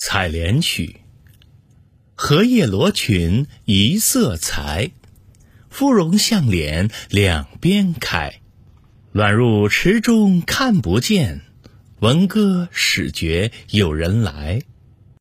采莲曲，荷叶罗裙一色裁，芙蓉向脸两边开。乱入池中看不见，闻歌始觉有人来。